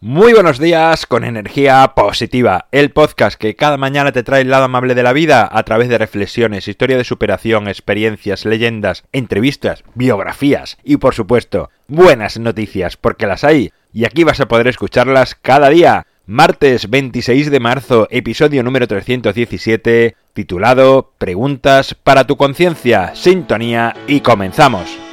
Muy buenos días con energía positiva, el podcast que cada mañana te trae el lado amable de la vida a través de reflexiones, historia de superación, experiencias, leyendas, entrevistas, biografías y por supuesto buenas noticias porque las hay y aquí vas a poder escucharlas cada día. Martes 26 de marzo, episodio número 317, titulado Preguntas para tu conciencia, sintonía y comenzamos.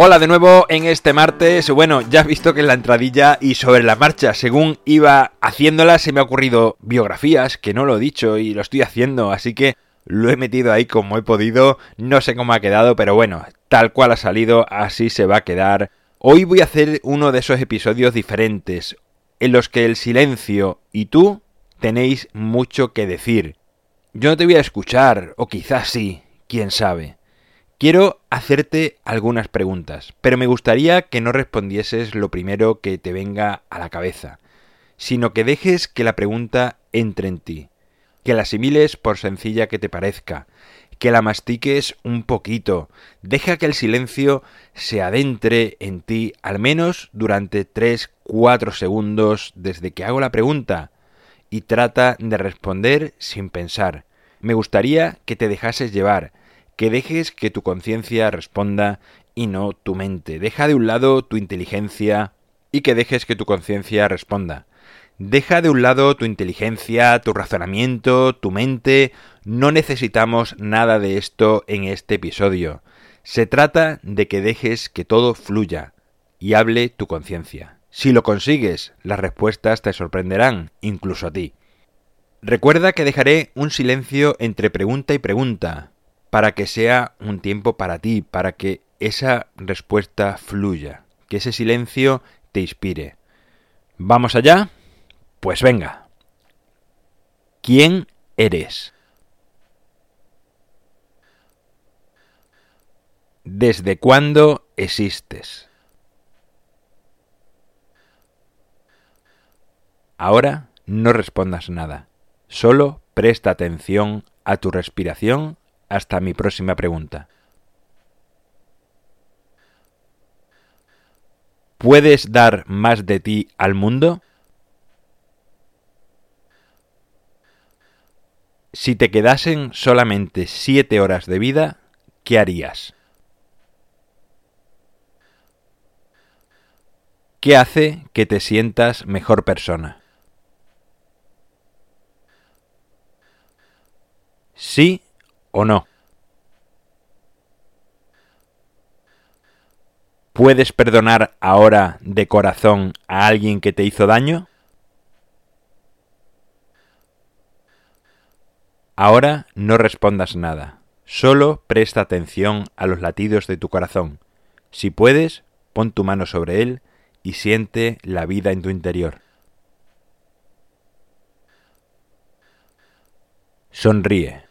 Hola de nuevo en este martes. Bueno, ya has visto que en la entradilla y sobre la marcha, según iba haciéndola, se me ha ocurrido biografías, que no lo he dicho y lo estoy haciendo, así que lo he metido ahí como he podido. No sé cómo ha quedado, pero bueno, tal cual ha salido, así se va a quedar. Hoy voy a hacer uno de esos episodios diferentes, en los que el silencio y tú tenéis mucho que decir. Yo no te voy a escuchar, o quizás sí, quién sabe. Quiero hacerte algunas preguntas, pero me gustaría que no respondieses lo primero que te venga a la cabeza, sino que dejes que la pregunta entre en ti, que la asimiles por sencilla que te parezca, que la mastiques un poquito, deja que el silencio se adentre en ti al menos durante 3-4 segundos desde que hago la pregunta y trata de responder sin pensar. Me gustaría que te dejases llevar, que dejes que tu conciencia responda y no tu mente. Deja de un lado tu inteligencia y que dejes que tu conciencia responda. Deja de un lado tu inteligencia, tu razonamiento, tu mente. No necesitamos nada de esto en este episodio. Se trata de que dejes que todo fluya y hable tu conciencia. Si lo consigues, las respuestas te sorprenderán, incluso a ti. Recuerda que dejaré un silencio entre pregunta y pregunta, para que sea un tiempo para ti, para que esa respuesta fluya, que ese silencio te inspire. ¿Vamos allá? Pues venga. ¿Quién eres? ¿Desde cuándo existes? Ahora no respondas nada, solo presta atención a tu respiración hasta mi próxima pregunta. ¿Puedes dar más de ti al mundo? Si te quedasen solamente siete horas de vida, ¿qué harías? ¿Qué hace que te sientas mejor persona? Sí o no. ¿Puedes perdonar ahora de corazón a alguien que te hizo daño? Ahora no respondas nada, solo presta atención a los latidos de tu corazón. Si puedes, pon tu mano sobre él y siente la vida en tu interior. Sonríe.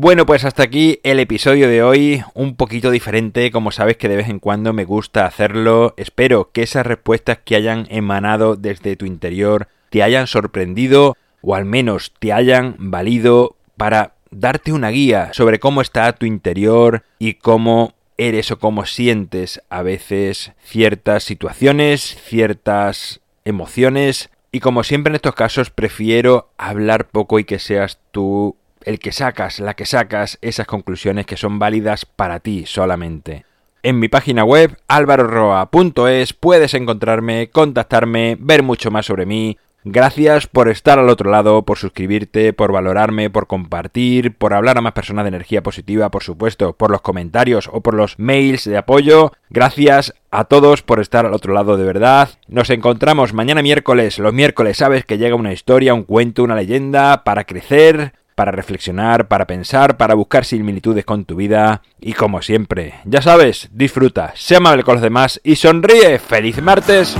Bueno, pues hasta aquí el episodio de hoy, un poquito diferente, como sabes que de vez en cuando me gusta hacerlo. Espero que esas respuestas que hayan emanado desde tu interior te hayan sorprendido o al menos te hayan valido para darte una guía sobre cómo está tu interior y cómo eres o cómo sientes a veces ciertas situaciones, ciertas emociones. Y como siempre en estos casos prefiero hablar poco y que seas tú el que sacas, la que sacas esas conclusiones que son válidas para ti solamente. En mi página web alvaroroa.es puedes encontrarme, contactarme, ver mucho más sobre mí. Gracias por estar al otro lado, por suscribirte, por valorarme, por compartir, por hablar a más personas de energía positiva, por supuesto, por los comentarios o por los mails de apoyo. Gracias a todos por estar al otro lado de verdad. Nos encontramos mañana miércoles. Los miércoles sabes que llega una historia, un cuento, una leyenda para crecer para reflexionar, para pensar, para buscar similitudes con tu vida y como siempre, ya sabes, disfruta, sé amable con los demás y sonríe. ¡Feliz martes!